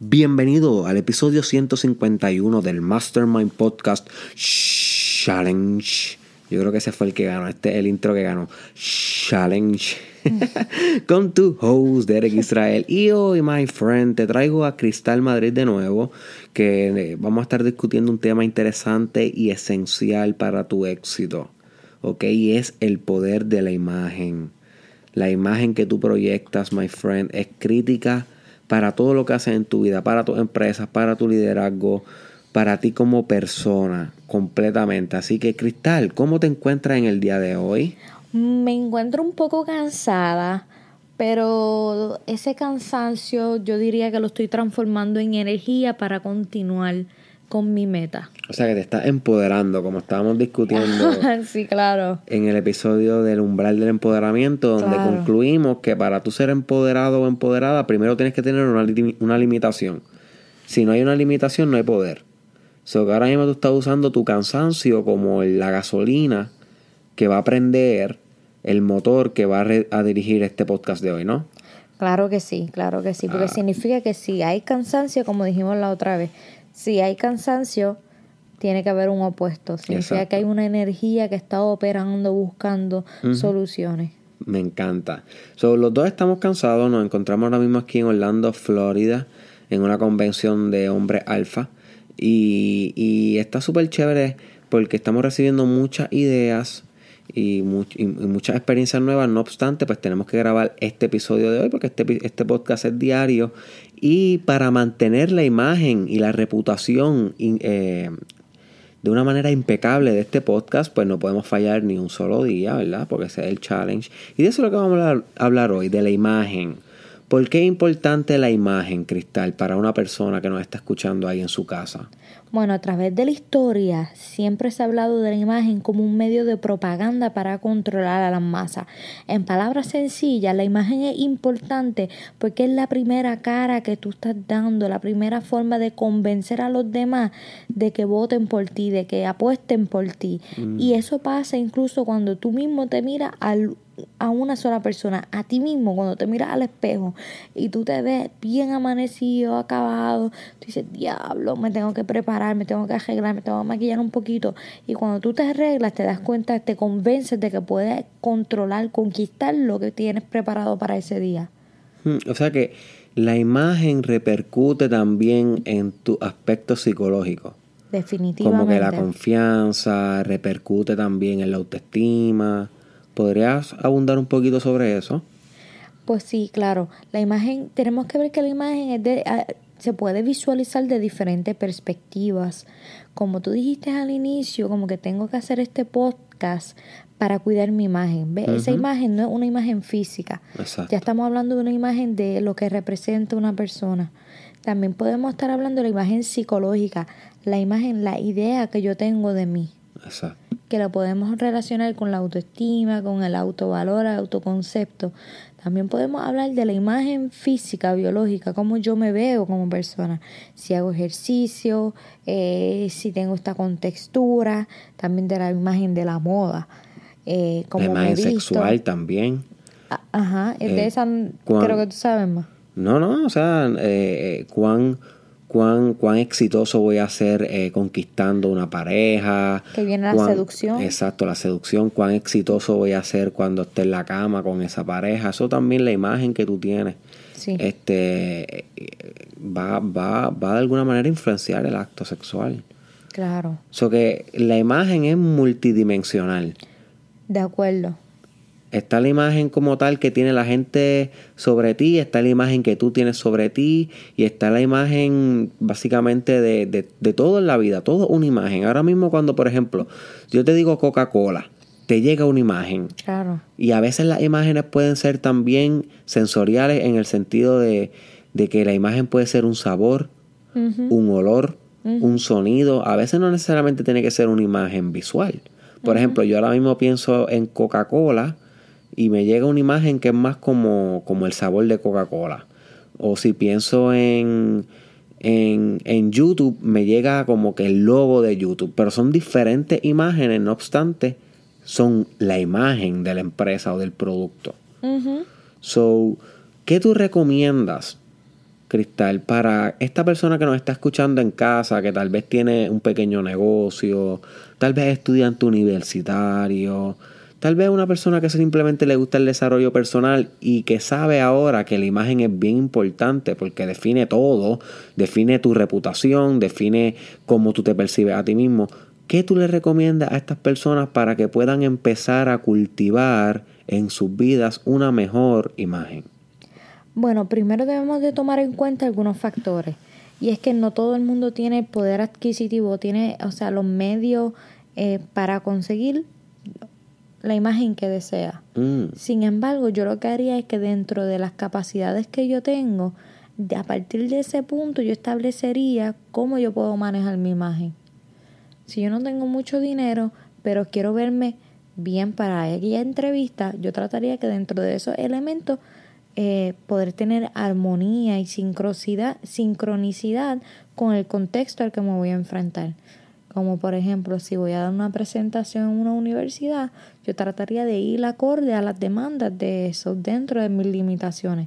Bienvenido al episodio 151 del Mastermind Podcast Challenge. Yo creo que ese fue el que ganó, este es el intro que ganó. Challenge. Con tu host, Derek Israel. Y hoy, my friend, te traigo a Cristal Madrid de nuevo, que eh, vamos a estar discutiendo un tema interesante y esencial para tu éxito. ¿Ok? Y es el poder de la imagen. La imagen que tú proyectas, my friend, es crítica para todo lo que haces en tu vida, para tus empresas, para tu liderazgo, para ti como persona, completamente. Así que, Cristal, ¿cómo te encuentras en el día de hoy? Me encuentro un poco cansada, pero ese cansancio yo diría que lo estoy transformando en energía para continuar con mi meta. O sea que te estás empoderando, como estábamos discutiendo sí, claro. en el episodio del umbral del empoderamiento, donde concluimos que para tú ser empoderado o empoderada, primero tienes que tener una, una limitación. Si no hay una limitación, no hay poder. So que ahora mismo tú estás usando tu cansancio como la gasolina que va a prender el motor que va a, dirigir este podcast de hoy, ¿no? Claro que sí, claro que sí, porque ah. significa que si hay cansancio, como dijimos la otra vez, si hay cansancio, tiene que haber un opuesto. Significa que hay una energía que está operando, buscando soluciones. Me encanta. So, los dos estamos cansados, nos encontramos ahora mismo aquí en Orlando, Florida, en una convención de hombres alfa. Y, y está súper chévere porque estamos recibiendo muchas ideas y, muchas experiencias nuevas. No obstante, pues tenemos que grabar este episodio de hoy porque este, este podcast es diario. Y para mantener la imagen y la reputación eh, de una manera impecable de este podcast, pues no podemos fallar ni un solo día, ¿verdad? Porque ese es el challenge. Y de eso es lo que vamos a hablar hoy, de la imagen. ¿Por qué es importante la imagen, Cristal, para una persona que nos está escuchando ahí en su casa? Bueno, a través de la historia siempre se ha hablado de la imagen como un medio de propaganda para controlar a las masas. En palabras sencillas, la imagen es importante porque es la primera cara que tú estás dando, la primera forma de convencer a los demás de que voten por ti, de que apuesten por ti. Mm. Y eso pasa incluso cuando tú mismo te miras al a una sola persona, a ti mismo, cuando te miras al espejo y tú te ves bien amanecido, acabado, tú dices, diablo, me tengo que preparar, me tengo que arreglar, me tengo que maquillar un poquito. Y cuando tú te arreglas, te das cuenta, te convences de que puedes controlar, conquistar lo que tienes preparado para ese día. Hmm, o sea que la imagen repercute también en tu aspecto psicológico. Definitivamente. Como que la confianza repercute también en la autoestima ¿Podrías abundar un poquito sobre eso? Pues sí, claro. La imagen, tenemos que ver que la imagen es de, ah, se puede visualizar de diferentes perspectivas. Como tú dijiste al inicio, como que tengo que hacer este podcast para cuidar mi imagen. ¿Ve? Esa imagen no es una imagen física. Ya estamos hablando de una imagen de lo que representa una persona. También podemos estar hablando de la imagen psicológica, la imagen, la idea que yo tengo de mí. Exacto que lo podemos relacionar con la autoestima, con el autovalor, el autoconcepto. También podemos hablar de la imagen física, biológica, cómo yo me veo como persona. Si hago ejercicio, eh, si tengo esta contextura, también de la imagen de la moda. Eh, como la imagen sexual también. Ajá, de eh, esa creo que tú sabes más. No, no, o sea, eh, cuán cuán, cuán exitoso voy a ser eh, conquistando una pareja. Que viene la seducción. Exacto, la seducción, cuán exitoso voy a ser cuando esté en la cama con esa pareja. Eso también la imagen que tú tienes. Este va, va, va de alguna manera a influenciar el acto sexual. Claro. So que la imagen es multidimensional. De acuerdo. Está la imagen como tal que tiene la gente sobre ti, está la imagen que tú tienes sobre ti y está la imagen básicamente de, de, todo en la vida, todo una imagen. Ahora mismo cuando, por ejemplo, yo te digo Coca-Cola, te llega una imagen. Claro. Y a veces las imágenes pueden ser también sensoriales en el sentido de, de que la imagen puede ser un sabor, un olor, un sonido. A veces no necesariamente tiene que ser una imagen visual. Por ejemplo, yo ahora mismo pienso en Coca-Cola y me llega una imagen que es más como, como el sabor de Coca-Cola. O si pienso en, en, en, YouTube, me llega como que el logo de YouTube. Pero son diferentes imágenes, no obstante, son la imagen de la empresa o del producto. So, ¿qué tú recomiendas Cristal, para esta persona que nos está escuchando en casa, que tal vez tiene un pequeño negocio, tal vez es estudiante universitario, tal vez una persona que simplemente le gusta el desarrollo personal y que sabe ahora que la imagen es bien importante porque define todo, define tu reputación, define cómo tú te percibes a ti mismo. ¿Qué tú le recomiendas a estas personas para que puedan empezar a cultivar en sus vidas una mejor imagen? Bueno, primero debemos de tomar en cuenta algunos factores. Y es que no todo el mundo tiene poder adquisitivo, tiene, o sea, los medios eh, para conseguir la imagen que desea. Mm. Sin embargo, yo lo que haría es que dentro de las capacidades que yo tengo, a partir de ese punto yo establecería cómo yo puedo manejar mi imagen. Si yo no tengo mucho dinero, pero quiero verme bien para aquella entrevista, yo trataría que dentro de esos elementos eh, poder tener armonía y sincronicidad, sincronicidad con el contexto al que me voy a enfrentar. Como por ejemplo, si voy a dar una presentación en una universidad, yo trataría de ir acorde a las demandas de eso dentro de mis limitaciones.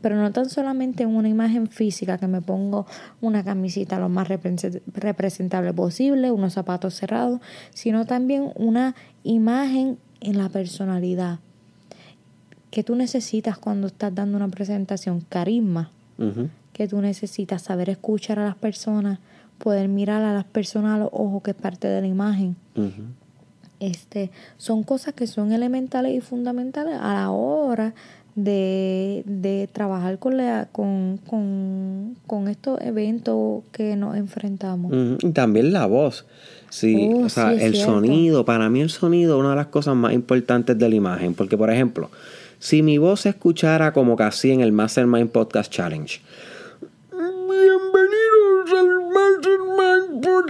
Pero no tan solamente en una imagen física que me pongo una camisita lo más representable posible, unos zapatos cerrados, sino también una imagen en la personalidad que tú necesitas cuando estás dando una presentación? Carisma. Que tú necesitas saber escuchar a las personas, poder mirar a las personas a los ojos, que es parte de la imagen. este, son cosas que son elementales y fundamentales a la hora de, de trabajar con, la, con, con, con, estos eventos que nos enfrentamos. Y también la voz. Sí, Oh, o sea, sí, el cierto. sonido, para mí el sonido es una de las cosas más importantes de la imagen, porque por ejemplo, si mi voz se escuchara como casi en el Mastermind Podcast Challenge.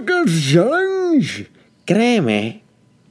Challenge. Créeme,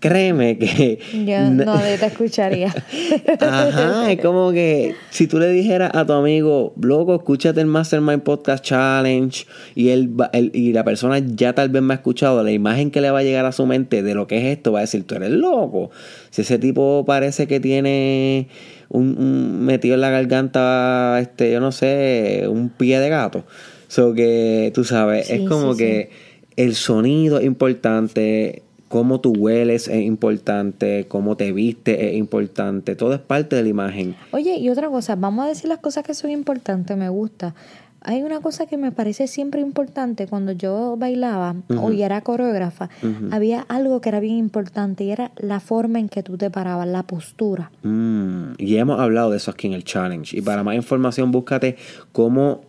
créeme que... Yo no te escucharía. Ajá, es como que si tú le dijeras a tu amigo, loco, escúchate el Mastermind Podcast Challenge y él, va- él- y la persona ya tal vez me ha escuchado, la imagen que le va a llegar a su mente de lo que es esto va a decir, tú eres loco. Si ese tipo parece que tiene un, un- metido en la garganta, este, yo no sé, un pie de gato. So que, tú sabes, Sí, es como sí, que el sonido es importante, cómo tú hueles es importante, cómo te vistes es importante, todo es parte de la imagen. Oye, y otra cosa, vamos a decir las cosas que son importantes, me gusta. Hay una cosa que me parece siempre importante cuando yo bailaba o y era coreógrafa, había algo que era bien importante y era la forma en que tú te parabas, la postura. Mm, y hemos hablado de eso aquí en el challenge. Y para más información, búscate cómo,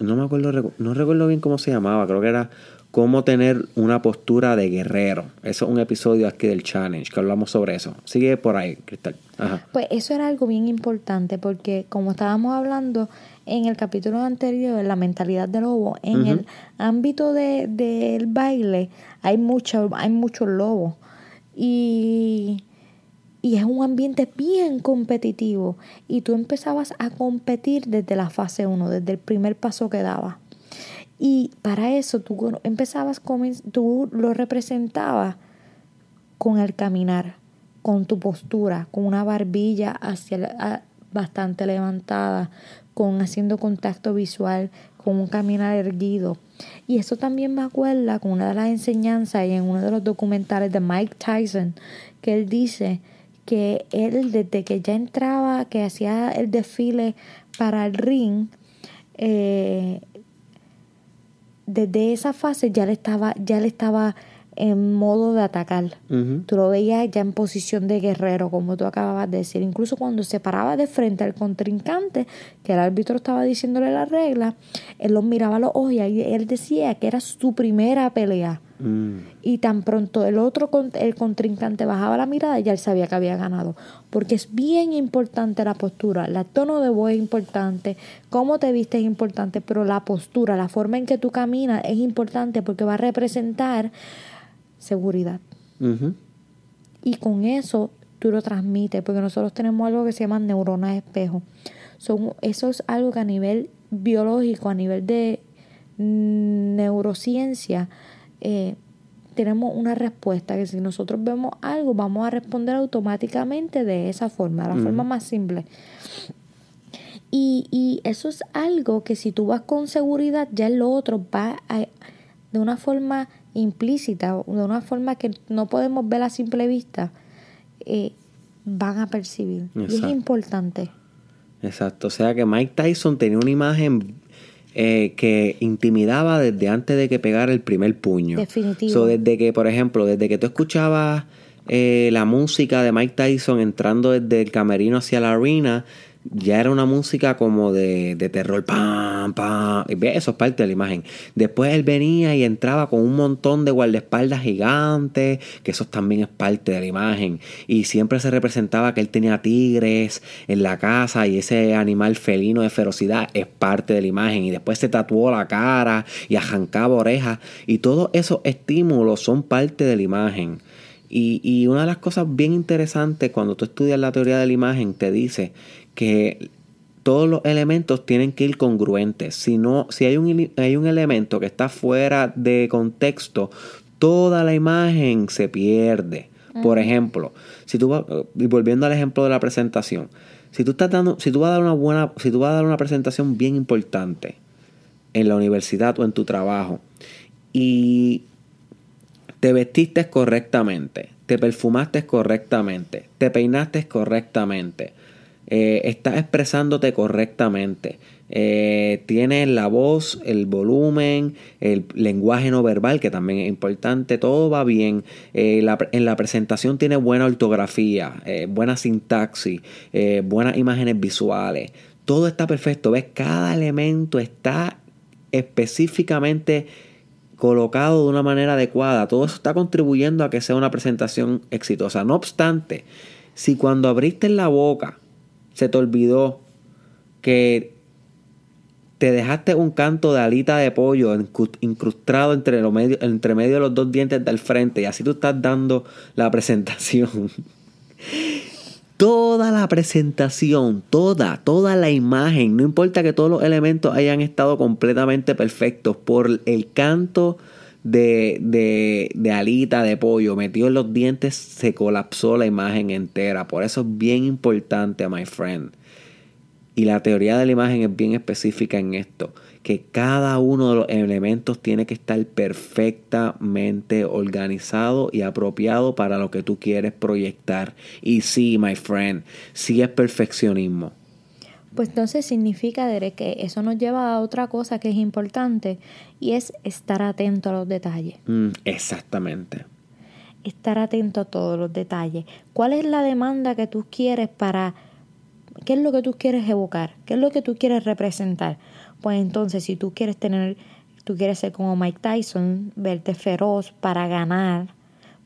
no me acuerdo, no recuerdo bien cómo se llamaba, creo que era cómo tener una postura de guerrero. Eso es un episodio aquí del challenge, que hablamos sobre eso. Sigue por ahí, Cristal. Ajá. Pues eso era algo bien importante porque como estábamos hablando en el capítulo anterior, la mentalidad del lobo, en el ámbito de- del baile hay, mucho, hay muchos lobos y, y es un ambiente bien competitivo y tú empezabas a competir desde la fase 1, desde el primer paso que dabas. Y para eso tú empezabas, tú lo representabas con el caminar, con tu postura, con una barbilla hacia bastante levantada, con haciendo contacto visual, con un caminar erguido. Y eso también me acuerda con una de las enseñanzas y en uno de los documentales de Mike Tyson, que él dice que él desde que ya entraba, que hacía el desfile para el ring, eh, desde esa fase ya le estaba, ya le estaba en modo de atacar. Ujú. Tú lo veías ya en posición de guerrero, como tú acababas de decir. Incluso cuando se paraba de frente al contrincante, que el árbitro estaba diciéndole la regla, él los miraba a los ojos y él decía que era su primera pelea. Mm. Y tan pronto el otro, el contrincante bajaba la mirada, ya él sabía que había ganado. Porque es bien importante la postura, el tono de voz es importante, cómo te vistes es importante, pero la postura, la forma en que tú caminas es importante porque va a representar seguridad. Y con eso tú lo transmites, porque nosotros tenemos algo que se llama neuronas espejo. Son, eso es algo que a nivel biológico, a nivel de mm, neurociencia, eh, tenemos una respuesta que si nosotros vemos algo, vamos a responder automáticamente de esa forma, la forma más simple. Y, y eso es algo que si tú vas con seguridad, ya el otro va a, de una forma implícita, de una forma que no podemos ver a simple vista, eh, van a percibir. Y es importante. Exacto. O sea que Mike Tyson tenía una imagen eh, que intimidaba desde antes de que pegara el primer puño. Definitivo. desde que, por ejemplo, desde que tú escuchabas eh, la música de Mike Tyson entrando desde el camerino hacia la arena, ya era una música como de, de terror, pam, pam, eso es parte de la imagen. Después él venía y entraba con un montón de guardaespaldas gigantes, que eso también es parte de la imagen. Y siempre se representaba que él tenía tigres en la casa y ese animal felino de ferocidad es parte de la imagen. Y después se tatuó la cara y arrancaba orejas. Y todos esos estímulos son parte de la imagen. Y, y, una de las cosas bien interesantes cuando tú estudias la teoría de la imagen te dice que todos los elementos tienen que ir congruentes. Si, no, si hay, un, hay un elemento que está fuera de contexto, toda la imagen se pierde. Por ejemplo, si tú vas, y volviendo al ejemplo de la presentación, si tú estás dando, si tú vas a dar una buena, si tú vas a dar una presentación bien importante en la universidad o en tu trabajo y te vestiste correctamente, te perfumaste correctamente, te peinaste correctamente, eh, estás expresándote correctamente. Eh, tienes la voz, el volumen, el lenguaje no verbal, que también es importante, todo va bien. Eh, en la presentación tiene buena ortografía, buena sintaxis, buenas imágenes visuales. Todo está perfecto, ves, cada elemento está específicamente colocado de una manera adecuada. Todo eso está contribuyendo a que sea una presentación exitosa. No obstante, si cuando abriste la boca se te olvidó que te dejaste un canto de alita de pollo incrustado entre, medio, entre medio de los dos dientes del frente y así tú estás dando la presentación. toda la presentación, toda, toda la imagen, no importa que todos los elementos hayan estado completamente perfectos por el canto de, de, de, alita de pollo metió en los dientes, se colapsó la imagen entera. Por eso es bien importante, my friend. Y la teoría de la imagen es bien específica en esto, que cada uno de los elementos tiene que estar perfectamente organizado y apropiado para lo que tú quieres proyectar. Y sí, my friend, sí es perfeccionismo. Pues entonces significa que eso nos lleva a otra cosa que es importante y es estar atento a los detalles. Mm, exactamente. Estar atento a todos los detalles. ¿Cuál es la demanda que tú quieres para... ¿Qué es lo que tú quieres evocar? ¿Qué es lo que tú quieres representar? Pues entonces si tú quieres tener, tú quieres ser como Mike Tyson, verte feroz para ganar,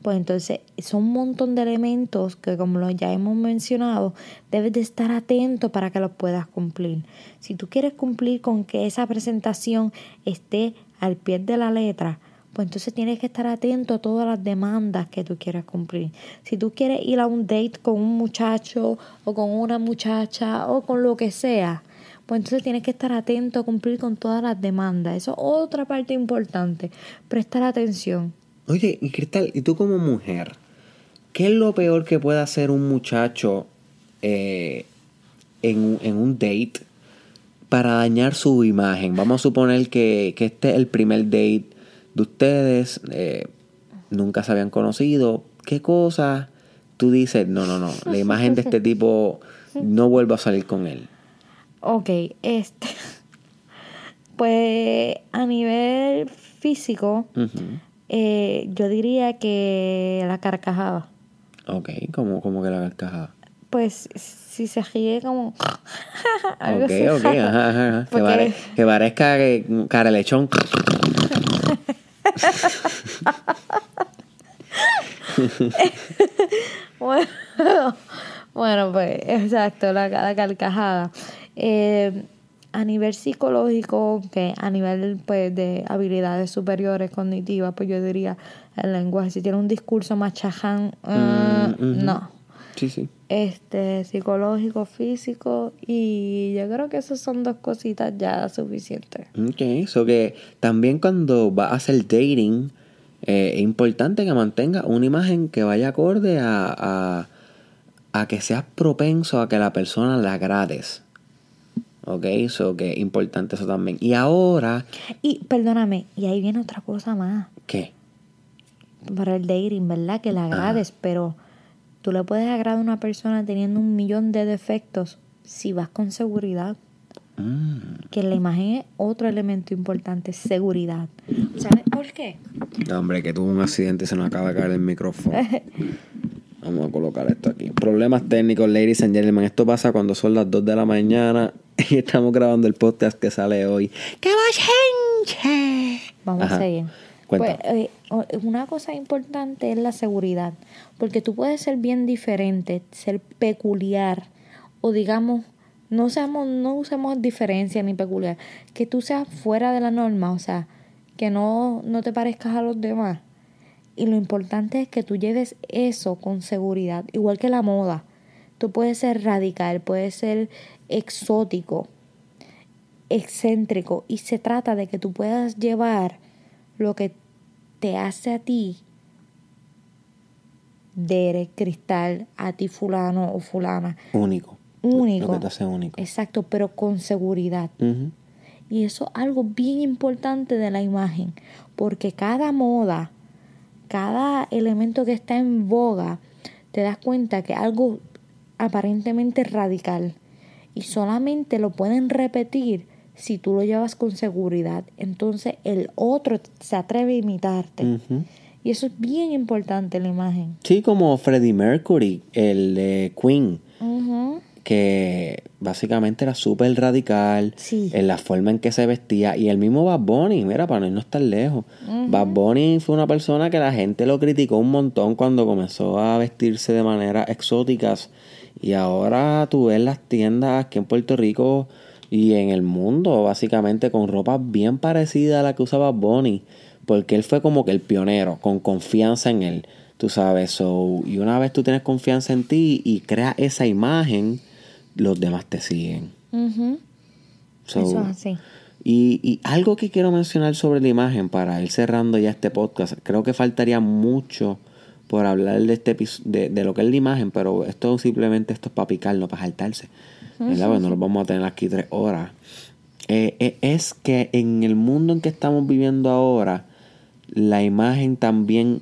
pues entonces son un montón de elementos que como ya hemos mencionado, debes de estar atento para que los puedas cumplir. Si tú quieres cumplir con que esa presentación esté al pie de la letra, pues entonces tienes que estar atento a todas las demandas que tú quieras cumplir. Si tú quieres ir a un date con un muchacho o con una muchacha o con lo que sea, pues entonces tienes que estar atento a cumplir con todas las demandas. Eso es otra parte importante, prestar atención. Oye, y Cristal, ¿y tú como mujer? ¿Qué es lo peor que puede hacer un muchacho eh, en, un date para dañar su imagen? Vamos a suponer que, este es el primer date de ustedes, eh, nunca se habían conocido. ¿Qué cosa tú dices? No, no, no, la imagen de este tipo no vuelvo a salir con él. Ok, este. Pues a nivel físico, eh, yo diría que la carcajada. Ok, ¿cómo, cómo que la carcajada? Pues si se ríe como... ok, ok, ajá, ajá. Que, que, parezca que cara lechón. bueno, bueno, pues exacto, la, la carcajada. Eh, a nivel psicológico, que a nivel pues, de habilidades superiores cognitivas, pues yo diría el lenguaje. Si tiene un discurso más chaján, uh, no. Sí, sí. Este, psicológico, físico, y yo creo que esas son dos cositas ya suficientes. Ok, eso que también cuando va a hacer dating, eh, es importante que mantenga una imagen que vaya acorde a, a, a que seas propenso a que la persona le agrades. Ok, eso que es importante eso también. Y ahora, Y perdóname, y ahí viene otra cosa más. ¿qué? Para el dating, ¿verdad? Que le agrades, pero tú le puedes agradar a una persona teniendo un millón de defectos si vas con seguridad. Mm, Que la imagen es otro elemento importante, seguridad. ¿Sabes por qué? hombre, que tuvo un accidente y se nos acaba de caer el micrófono. Vamos a colocar esto aquí. Problemas técnicos, ladies and gentlemen. Esto pasa cuando son las 2 de la mañana y estamos grabando el podcast que sale hoy. ¡Qué va, gente! Vamos Ajá. a seguir. Pues, eh, una cosa importante es la seguridad, porque tú puedes ser bien diferente, ser peculiar, o digamos, no seamos, no usemos diferencia ni peculiar, que tú seas fuera de la norma, o sea, que no, no te parezcas a los demás. Y lo importante es que tú lleves eso con seguridad, igual que la moda. Tú puedes ser radical, puedes ser exótico, excéntrico y se trata de que tú puedas llevar lo que te hace a ti de eres cristal a ti fulano o fulana. Único. único. Lo que te hace único. exacto pero con seguridad. Y eso es algo bien importante de la imagen porque cada moda cada elemento que está en boga te das cuenta que algo aparentemente radical y solamente lo pueden repetir si tú lo llevas con seguridad. Entonces el otro se atreve a imitarte. Y eso es bien importante la imagen. Sí, como Freddie Mercury, el de Queen, que básicamente era súper radical Sí. en la forma en que se vestía. Y el mismo Bad Bunny, mira, para no estar lejos. Bad Bunny fue una persona que la gente lo criticó un montón cuando comenzó a vestirse de manera exóticas. Y ahora tú ves las tiendas aquí en Puerto Rico y en el mundo, básicamente con ropa bien parecida a la que usaba Bunny. Porque él fue como que el pionero, con confianza en él. Tú sabes, so, y una vez tú tienes confianza en ti y creas esa imagen, los demás te siguen. So, Eso es así. y, y algo que quiero mencionar sobre la imagen para ir cerrando ya este podcast, creo que faltaría mucho por hablar de este de, de lo que es la imagen, pero esto simplemente esto es para picar, no para saltarse. ¿verdad? Pues no lo vamos a tener aquí tres horas. Eh, eh, es que en el mundo en que estamos viviendo ahora, la imagen también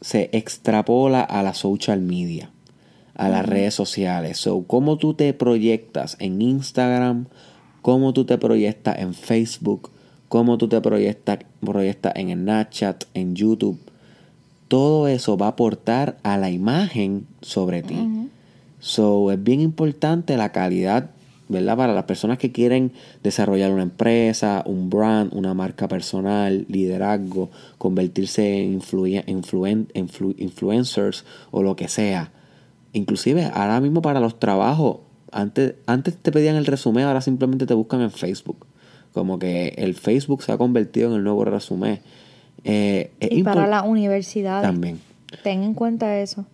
se extrapola a la social media, a las redes sociales. So, cómo tú te proyectas en Instagram, cómo tú te proyectas en Facebook, cómo tú te proyectas, proyectas en Snapchat, en YouTube. Todo eso va a aportar a la imagen sobre ti. So, es bien importante la calidad, ¿verdad? Para las personas que quieren desarrollar una empresa, un brand, una marca personal, liderazgo, convertirse en influen- influen- influ- influencers o lo que sea. Inclusive ahora mismo para los trabajos, antes, antes te pedían el resumen, ahora simplemente te buscan en Facebook. Como que el Facebook se ha convertido en el nuevo resumen. Eh, Y para las universidades. También. Ten en cuenta eso.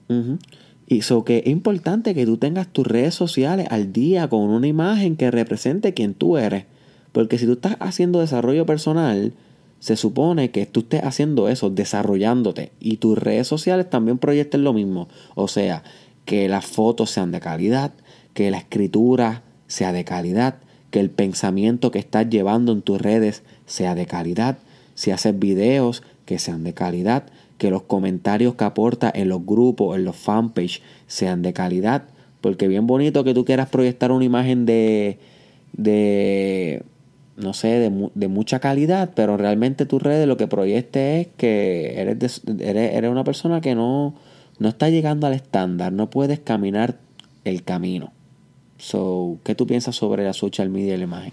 Y so que es importante que tú tengas tus redes sociales al día con una imagen que represente quién tú eres. Porque si tú estás haciendo desarrollo personal, se supone que tú estés haciendo eso, desarrollándote. Y tus redes sociales también proyecten lo mismo. O sea, que las fotos sean de calidad, que la escritura sea de calidad, que el pensamiento que estás llevando en tus redes sea de calidad. Si haces videos, que sean de calidad que los comentarios que aporta en los grupos, en los fanpage, sean de calidad. Porque bien bonito que tú quieras proyectar una imagen de, de no sé, de, mu- de mucha calidad, pero realmente tus redes lo que proyecte es que eres una persona que no, no está llegando al estándar, no puedes caminar el camino. So, ¿qué tú piensas sobre la social media y la imagen?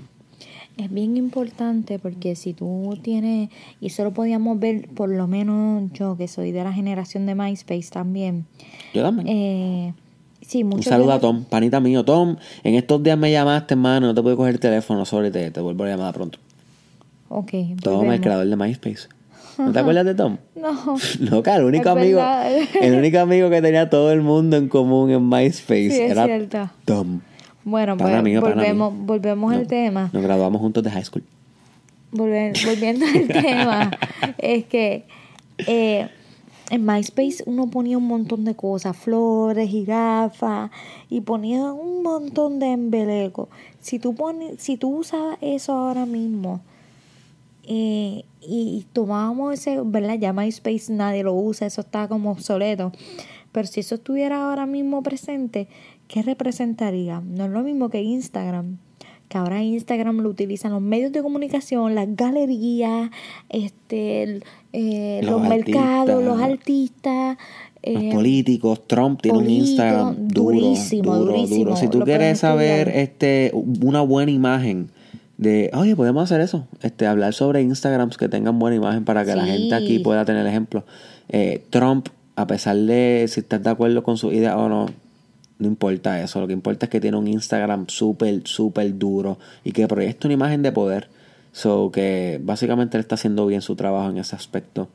Es bien importante porque si tú tienes, y eso lo podíamos ver por lo menos yo que soy de la generación de MySpace también. Yo también. Eh, sí, Un muchos saludo de a Tom, panita mío. Tom, en estos días me llamaste, hermano, no te puedo coger el teléfono, sorry, te, te vuelvo a llamar pronto. Ok, Tom, el volvemos. creador de MySpace. ¿No te acuerdas de Tom? No. Loca, el único Es amigo, verdad. el único amigo que tenía todo el mundo en común en MySpace Sí, era cierto. Tom. Bueno, pues volvemos, volvemos al tema. Nos graduamos juntos de high school. Volve- volviendo al tema, es que eh, en MySpace uno ponía un montón de cosas, flores, jirafas, y ponía un montón de embelecos. Si tú, pones, si tú usabas eso ahora mismo, eh, y tomábamos ese, ¿verdad? Ya MySpace nadie lo usa, eso está como obsoleto. Pero si eso estuviera ahora mismo presente, ¿qué representaría? No es lo mismo que Instagram que ahora Instagram lo utilizan los medios de comunicación, las galerías, este, eh, los, mercados, los artistas. los eh, políticos, Trump tiene un Instagram duro, durísimo, duro, durísimo. Duro. Si tú quieres saber este, una buena imagen de, oye, podemos hacer eso, este, hablar sobre Instagrams que tengan buena imagen para que la gente aquí pueda tener ejemplo. Eh, Trump, a pesar de si estás de acuerdo con su idea o no, no importa eso. Lo que importa es que tiene un Instagram súper, súper duro y que proyecta una imagen de poder. So que básicamente él está haciendo bien su trabajo en ese aspecto.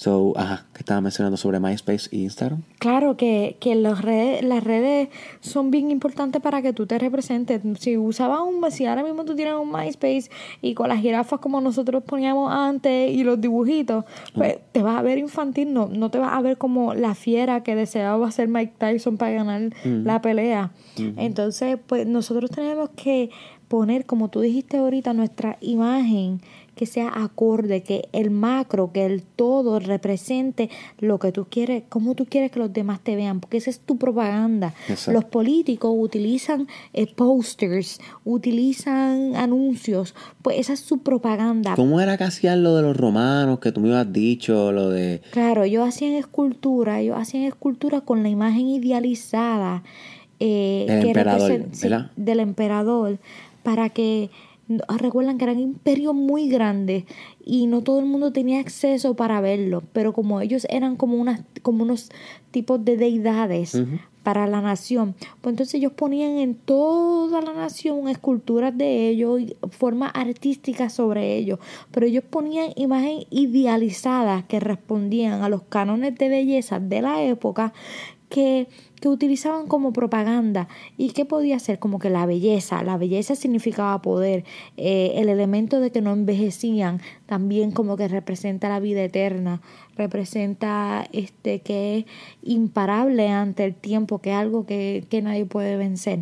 So, ajá, que estaba mencionando sobre MySpace e Instagram. Claro que, que los redes, las redes son bien importantes para que tú te representes. Si usabas un, si ahora mismo tú tienes un MySpace y con las jirafas como nosotros poníamos antes y los dibujitos, pues te vas a ver infantil, no, no te vas a ver como la fiera que deseaba ser Mike Tyson para ganar la pelea. Entonces, pues nosotros tenemos que poner, como tú dijiste ahorita, nuestra imagen que sea acorde, que el macro, que el todo represente lo que tú quieres, cómo tú quieres que los demás te vean, porque esa es tu propaganda. Los políticos utilizan eh, posters, utilizan anuncios, pues esa es su propaganda. ¿Cómo era que hacían lo de los romanos que tú me habías dicho, lo de... Claro, ellos hacían escultura, ellos hacían escultura con la imagen idealizada eh, del emperador para que recuerdan que eran imperios muy grandes y no todo el mundo tenía acceso para verlo, pero como ellos eran como, unas, como unos tipos de deidades para la nación, pues entonces ellos ponían en toda la nación esculturas de ellos y formas artísticas sobre ellos, pero ellos ponían imágenes idealizadas que respondían a los cánones de belleza de la época que que utilizaban como propaganda. ¿Y qué podía ser? Como que la belleza. La belleza significaba poder. Eh, el elemento de que no envejecían también como que representa la vida eterna. Representa este que es imparable ante el tiempo, que es algo que, que nadie puede vencer.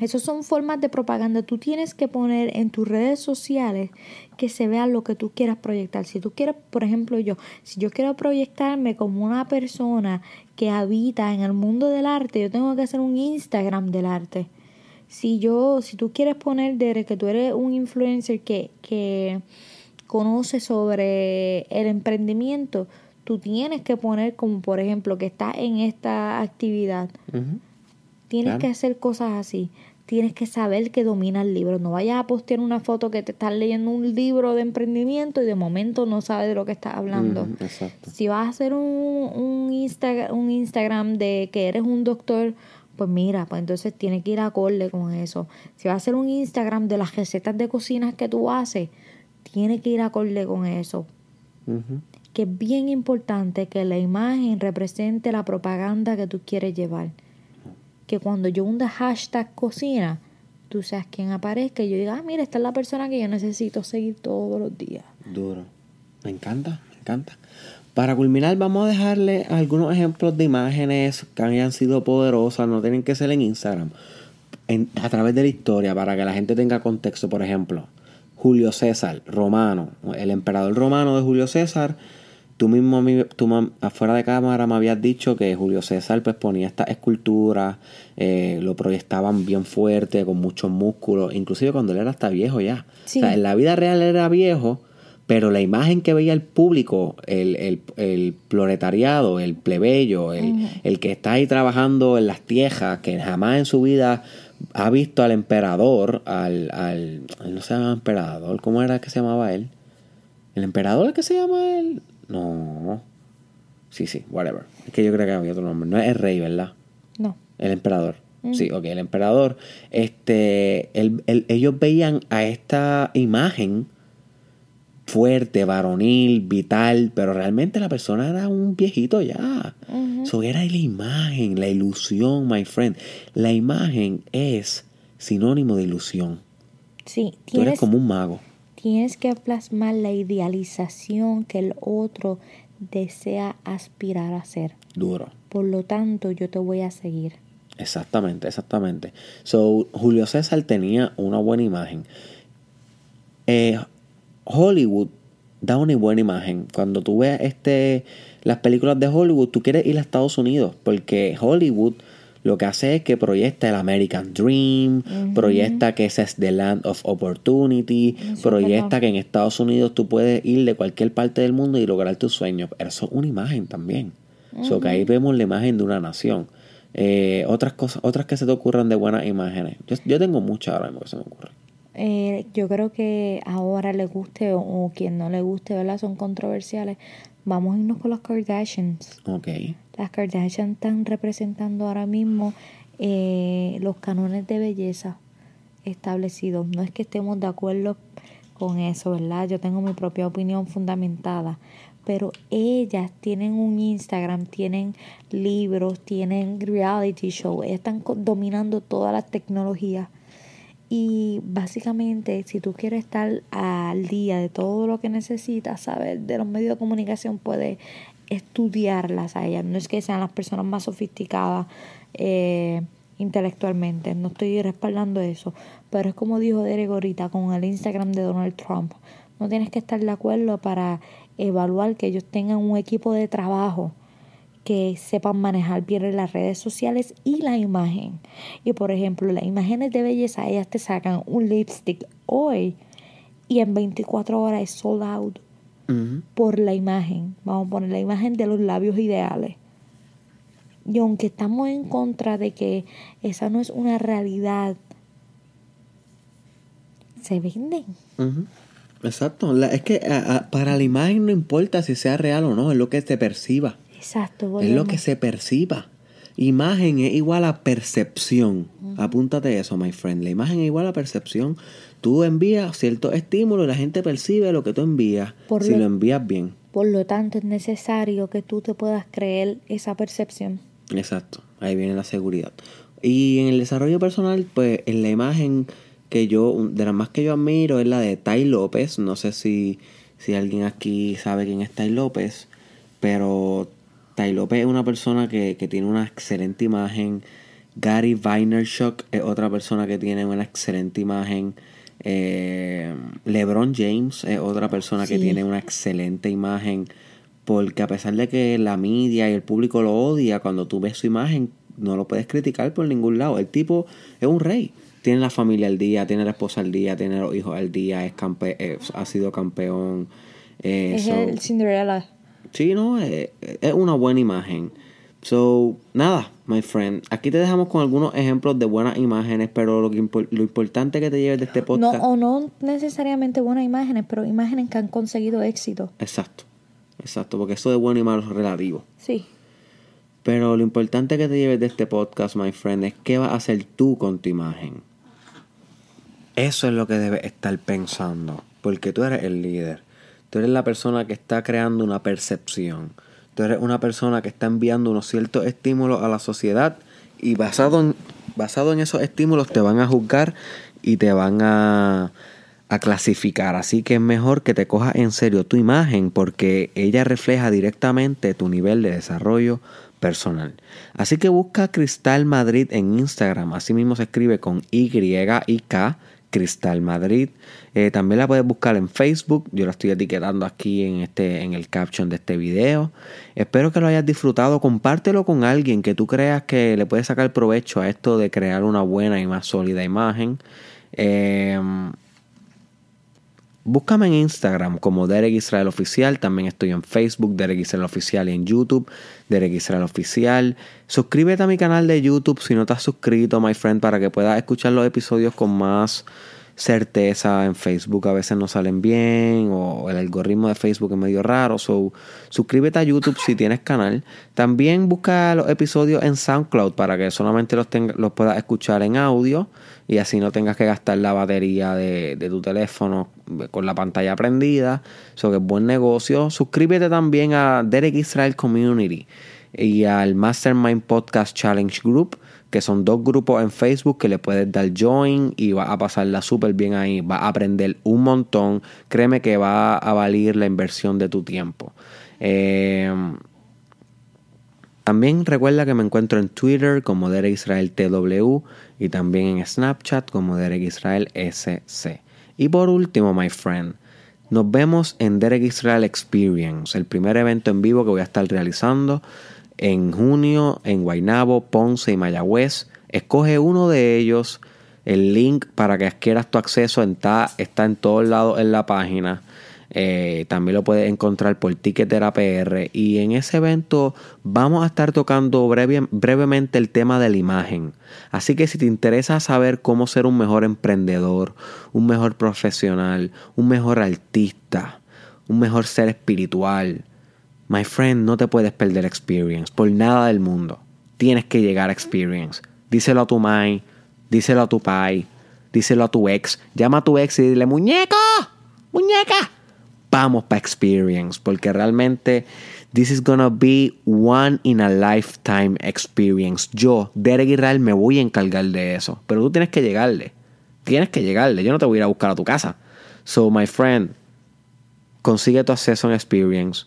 Esas son formas de propaganda. Tú tienes que poner en tus redes sociales que se vea lo que tú quieras proyectar. Si tú quieres, por ejemplo, yo, si yo quiero proyectarme como una persona que habita en el mundo del arte, yo tengo que hacer un Instagram del arte. Si yo, si tú quieres poner de que tú eres un influencer que, que conoce sobre el emprendimiento, tú tienes que poner como, por ejemplo, que estás en esta actividad. Tienes que hacer cosas así tienes que saber que domina el libro. No vayas a postear una foto que te estás leyendo un libro de emprendimiento y de momento no sabes de lo que estás hablando. Si vas a hacer un, un, un Instagram de que eres un doctor, pues mira, pues entonces tienes que ir acorde con eso. Si vas a hacer un Instagram de las recetas de cocinas que tú haces, tienes que ir acorde con eso. Que es bien importante que la imagen represente la propaganda que tú quieres llevar que cuando yo hunda hashtag cocina, tú seas quien aparezca y yo diga, ah, mira, esta es la persona que yo necesito seguir todos los días. Duro. Me encanta, me encanta. Para culminar, vamos a dejarle algunos ejemplos de imágenes que hayan sido poderosas, no tienen que ser en Instagram, a través de la historia, para que la gente tenga contexto. Por ejemplo, Julio César, romano, el emperador romano de Julio César Tú mismo, tú afuera de cámara me habías dicho que Julio César pues ponía estas esculturas, eh, lo proyectaban bien fuerte, con muchos músculos, inclusive cuando él era hasta viejo ya. O sea, en la vida real era viejo, pero la imagen que veía el público, el, el, el proletariado, el plebeyo, el, el, que está ahí trabajando en las tierras, que jamás en su vida ha visto al emperador, al, al no se llama emperador, ¿cómo era que se llamaba él? ¿El emperador que se llama él? No. Sí, sí, whatever. Es que yo creo que había otro nombre. No es el rey, ¿verdad? No. El emperador. Mm. Sí, ok, el emperador. Este, ellos veían a esta imagen fuerte, varonil, vital, pero realmente la persona era un viejito ya. Eso era la imagen, la ilusión, my friend. La imagen es sinónimo de ilusión. Sí, Tú eres como un mago tienes que plasmar la idealización que el otro desea aspirar a ser. Duro. Por lo tanto, yo te voy a seguir. Exactamente, exactamente. So, Julio César tenía una buena imagen. Eh, Hollywood da una buena imagen. Cuando tú ves este, las películas de Hollywood, tú quieres ir a Estados Unidos, porque Hollywood lo que hace es que proyecta el American Dream, proyecta que ese es the land of opportunity, proyecta que en Estados Unidos tú puedes ir de cualquier parte del mundo y lograr tus sueños. Pero eso es una imagen también. So que ahí vemos la imagen de una nación. Eh, otras cosas, otras que se te ocurran de buenas imágenes. Yo, tengo muchas ahora mismo que se me ocurren. Eh, yo creo que ahora le guste o, quien no le guste, ¿verdad? Son controversiales. Vamos a irnos con las Kardashians. Ok. Las Kardashians están representando ahora mismo eh, los cánones de belleza establecidos. No es que estemos de acuerdo con eso, ¿verdad? Yo tengo mi propia opinión fundamentada, pero ellas tienen un Instagram, tienen libros, tienen reality show, están dominando todas las tecnologías. Y básicamente, si tú quieres estar al día de todo lo que necesitas saber de los medios de comunicación, puedes estudiarlas a ellas. No es que sean las personas más sofisticadas eh, intelectualmente, no estoy respaldando eso, pero es como dijo Derek ahorita con el Instagram de Donald Trump. No tienes que estar de acuerdo para evaluar que ellos tengan un equipo de trabajo que sepan manejar bien las redes sociales y la imagen. Y por ejemplo, las imágenes de belleza, ellas te sacan un lipstick hoy y en 24 horas es sold out por la imagen. Vamos a poner la imagen de los labios ideales. Y aunque estamos en contra de que esa no es una realidad, se venden. Exacto. es que para la imagen no importa si sea real o no, es lo que se perciba. Exacto. Es lo que se perciba. Imagen es igual a percepción. Apúntate eso, my friend. La imagen es igual a percepción. Tú envías cierto estímulo y la gente percibe lo que tú envías si lo, envías bien. Por lo tanto, es necesario que tú te puedas creer esa percepción. Exacto. Ahí viene la seguridad. Y en el desarrollo personal, pues en la imagen que yo, de las más que yo admiro es la de Tai López. No sé si, si alguien aquí sabe quién es Tai López, pero Tai López es una persona que, tiene una excelente imagen. Gary Vaynerchuk es otra persona que tiene una excelente imagen. Eh, LeBron James es otra persona que tiene una excelente imagen. Porque a pesar de que la media y el público lo odia, cuando tú ves su imagen, no lo puedes criticar por ningún lado. El tipo es un rey tiene la familia al día, tiene la esposa al día, tiene los hijos al día, es campe eh, ha sido campeón. Eh, es el Cinderella. Sí, no, eh, es una buena imagen. So, nada, my friend. Aquí te dejamos con algunos ejemplos de buenas imágenes, pero lo, que lo importante que te lleves de este podcast. No, o no necesariamente buenas imágenes, pero imágenes que han conseguido éxito. Exacto, exacto, porque eso de bueno y malo es relativo. Sí. Pero lo importante que te lleves de este podcast, my friend, es qué vas a hacer tú con tu imagen. Eso es lo que debes estar pensando, porque tú eres el líder. Tú eres la persona que está creando una percepción. Tú eres una persona que está enviando unos ciertos estímulos a la sociedad y basado en, basado en esos estímulos te van a juzgar y te van a, a clasificar. Así que es mejor que te cojas en serio tu imagen porque ella refleja directamente tu nivel de desarrollo personal. Así que busca Cristal Madrid en Instagram. Así mismo se escribe con Y y K Cristal Madrid. Eh, también la puedes buscar en Facebook. Yo la estoy etiquetando aquí en, este, en el caption de este video. Espero que lo hayas disfrutado. Compártelo con alguien que tú creas que le puede sacar provecho a esto de crear una buena y más sólida imagen. Eh, Búscame en Instagram como Derek Israel Oficial. También estoy en Facebook, Derek Israel Oficial y en YouTube, Derek Israel Oficial. Suscríbete a mi canal de YouTube si no te has suscrito, my friend, para que puedas escuchar los episodios con más certeza en Facebook a veces no salen bien o el algoritmo de Facebook es medio raro. So, suscríbete a YouTube si tienes canal. También busca los episodios en SoundCloud para que solamente los, los puedas escuchar en audio y así no tengas que gastar la batería de, tu teléfono con la pantalla prendida. Eso que es buen negocio. Suscríbete también a Derek Israel Community y al Mastermind Podcast Challenge Group que son dos grupos en Facebook que le puedes dar join y va a pasarla súper bien ahí. Va a aprender un montón. Créeme que va a valer la inversión de tu tiempo. Eh, también recuerda que me encuentro en Twitter como Derek Israel TW y también en Snapchat como Derek Israel SC. Y por último, my friend, nos vemos en Derek Israel Experience, el primer evento en vivo que voy a estar realizando en junio en Guaynabo, Ponce y Mayagüez. Escoge uno de ellos. El link para que adquieras tu acceso está, está en todos lados en la página. Eh, también lo puedes encontrar por Ticketera PR. Y en ese evento vamos a estar tocando brevemente el tema de la imagen. Así que si te interesa saber cómo ser un mejor emprendedor, un mejor profesional, un mejor artista, un mejor ser espiritual, My friend, no te puedes perder experience por nada del mundo. Tienes que llegar a experience. Díselo a tu mai, díselo a tu pai, díselo a tu ex. Llama a tu ex y dile, muñeco, muñeca. Vamos para experience, porque realmente this is gonna be one in a lifetime experience. Yo, Derek Israel, me voy a encargar de eso. Pero tú tienes que llegarle. Tienes que llegarle. Yo no te voy a ir a buscar a tu casa. So, my friend, consigue tu acceso en experience